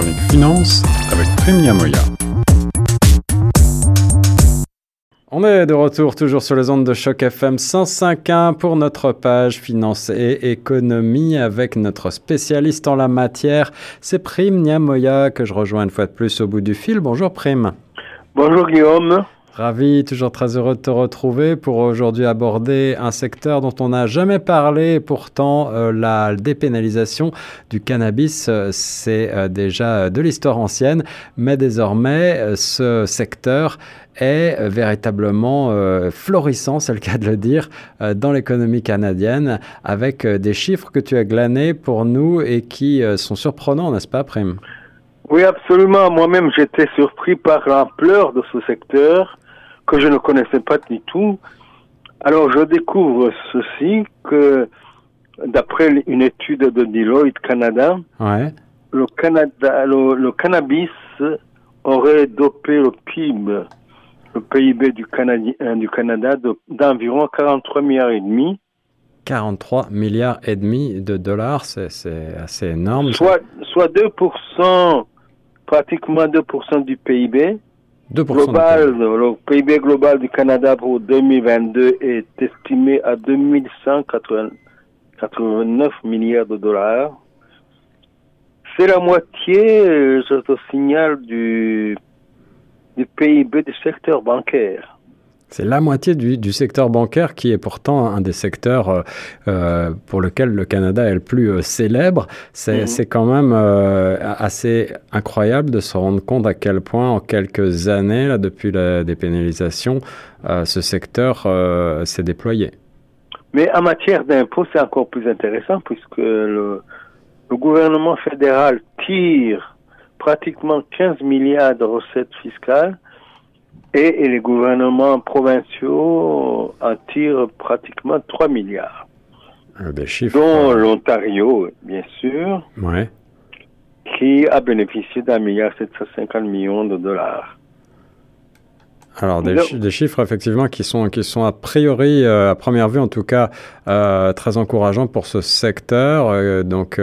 chronique finance avec Prime Yamoya. On est de retour toujours sur les ondes de choc FM 105.1 pour notre page finance et économie avec notre spécialiste en la matière. C'est Prime Niamoya que je rejoins une fois de plus au bout du fil. Bonjour Prime. Bonjour Guillaume. Ravi, toujours très heureux de te retrouver pour aujourd'hui aborder un secteur dont on n'a jamais parlé. Pourtant, euh, la dépénalisation du cannabis, euh, c'est euh, déjà de l'histoire ancienne, mais désormais, ce secteur est véritablement florissant, c'est le cas de le dire, dans l'économie canadienne, avec des chiffres que tu as glanés pour nous et qui sont surprenants, n'est-ce pas, Prime oui, absolument. Moi-même, j'étais surpris par l'ampleur de ce secteur que je ne connaissais pas du tout. Alors, je découvre ceci que, d'après une étude de Deloitte Canada, le, Canada le, cannabis aurait dopé le PIB, le PIB du, Canada, du Canada d'environ 43 milliards et demi. 43 milliards et demi de dollars, c'est assez énorme. Soit, soit 2% pratiquement 2% du PIB. 2% global, le PIB global du Canada pour 2022 est estimé à 2189 milliards de dollars. C'est la moitié, je te signale, du, du PIB du secteur bancaire. C'est la moitié du, secteur bancaire qui est pourtant un des secteurs euh, euh, pour lequel le Canada est le plus euh, célèbre. C'est mhm. quand même assez incroyable de se rendre compte à quel point en quelques années, là, depuis la dépénalisation, ce secteur s'est déployé. Mais en matière d'impôts, c'est encore plus intéressant puisque le, le gouvernement fédéral tire pratiquement 15 milliards de recettes fiscales et, les gouvernements provinciaux en tirent pratiquement 3 milliards. Euh, des chiffres. Dont l'Ontario, bien sûr, ouais. qui a bénéficié d'un milliard 750 millions de dollars. Alors des, des, chiffres effectivement qui sont qui sont a priori euh, à première vue en tout cas euh, très encourageants pour ce secteur euh, donc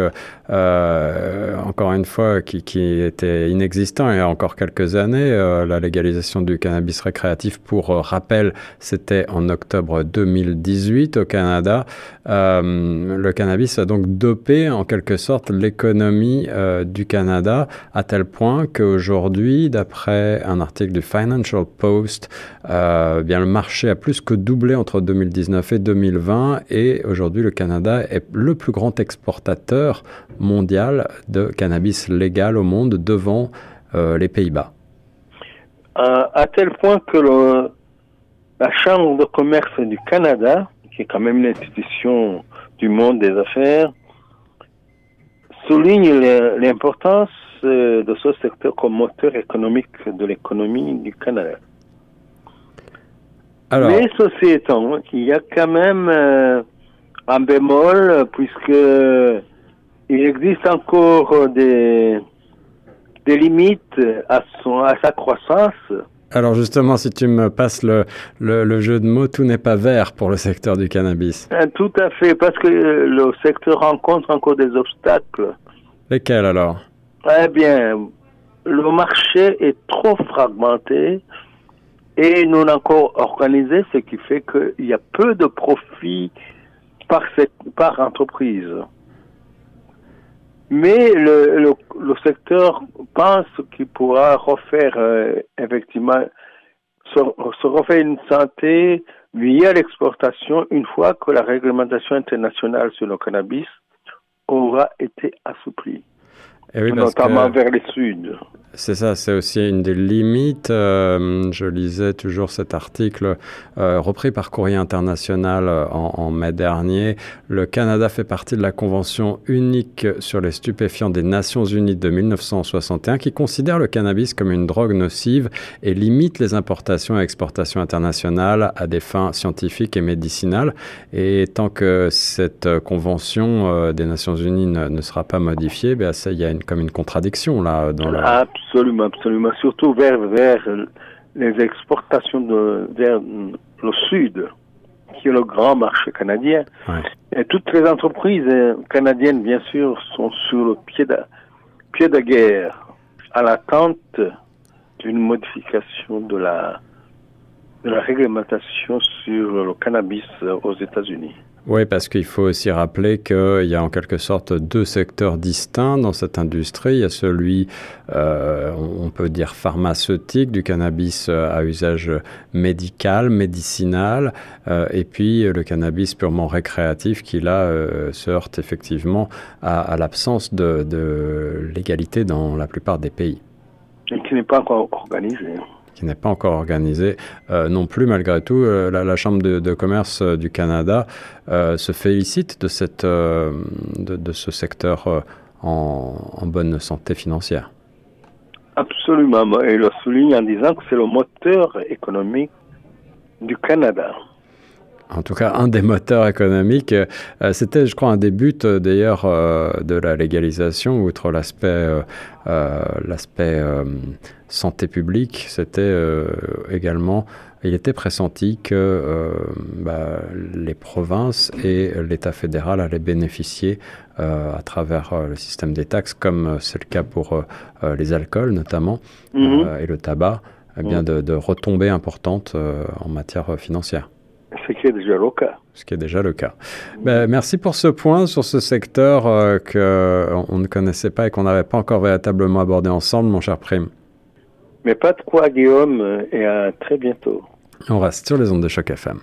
encore une fois qui, était inexistant il y a encore quelques années la légalisation du cannabis récréatif pour rappel c'était en octobre 2018 au Canada. Le cannabis a donc dopé en quelque sorte l'économie du Canada à tel point qu'aujourd'hui d'après un article du Financial Post euh, bien, le marché a plus que doublé entre 2019 et 2020 et aujourd'hui le Canada est le plus grand exportateur mondial de cannabis légal au monde devant euh, les Pays-Bas. Euh, à tel point que la Chambre de commerce du Canada, qui est quand même une institution du monde des affaires, souligne l'importance de ce secteur comme moteur économique de l'économie du Canada. Mais ceci étant, il y a quand même euh, un bémol, puisque il existe encore des, des limites à, son, à sa croissance. Alors justement, si tu me passes le, le, jeu de mots, tout n'est pas vert pour le secteur du cannabis. Euh, tout à fait, parce que le secteur rencontre encore des obstacles. Lesquels alors? Eh bien, le marché est trop fragmenté et non encore organisé, ce qui fait qu'il y a peu de profit par, cette, par entreprise. Mais le, le, secteur pense qu'il pourra refaire euh, effectivement se, se, refaire une santé via l'exportation une fois que la réglementation internationale sur le cannabis aura été assouplie, eh notamment vers le sud. C'est ça, c'est aussi une des limites. Euh, je lisais toujours cet article euh, repris par Courrier International euh, en, mai dernier. Le Canada fait partie de la Convention unique sur les stupéfiants des Nations Unies de 1961 qui considère le cannabis comme une drogue nocive et limite les importations et exportations internationales à des fins scientifiques et médicinales. Et tant que cette convention des Nations Unies ne, sera pas modifiée, ben, ça, il y a une, comme une contradiction là dans le... Absolument, absolument. Surtout vers, vers les exportations de, vers le sud, qui est le grand marché canadien. Et toutes les entreprises canadiennes, bien sûr, sont sur le pied de, pied de guerre à l'attente d'une modification de la, de la réglementation sur le cannabis aux États-Unis. Oui, parce qu'il faut aussi rappeler qu'il y a en quelque sorte deux secteurs distincts dans cette industrie. Il y a celui, euh, on peut dire pharmaceutique, du cannabis euh, à usage médical, médicinal, euh, et puis le cannabis purement récréatif qui là se heurte effectivement à, l'absence de, de légalité dans la plupart des pays. Et qui n'est pas encore organisé qui n'est pas encore organisé euh, non plus. Malgré tout, euh, la, Chambre de, commerce euh, du Canada se félicite de, cette, de, ce secteur en, en, bonne santé financière. Absolument. Et le souligne en disant que c'est le moteur économique du Canada en tout cas un des moteurs économiques. Euh, c'était, je crois, un des buts euh, d'ailleurs euh, de la légalisation, outre l'aspect l'aspect santé publique, c'était également, il était pressenti que bah, les provinces et l'État fédéral allaient bénéficier à travers le système des taxes, comme c'est le cas pour les alcools notamment mhm. et le tabac, eh bien de, de retombées importantes en matière financière. Ce qui est déjà le cas. Ce qui est déjà le cas. Ben, merci pour ce point sur ce secteur euh, qu'on ne connaissait pas et qu'on n'avait pas encore véritablement abordé ensemble, mon cher Prime. Mais pas de quoi, Guillaume, et à très bientôt. On reste sur les ondes de choc FM.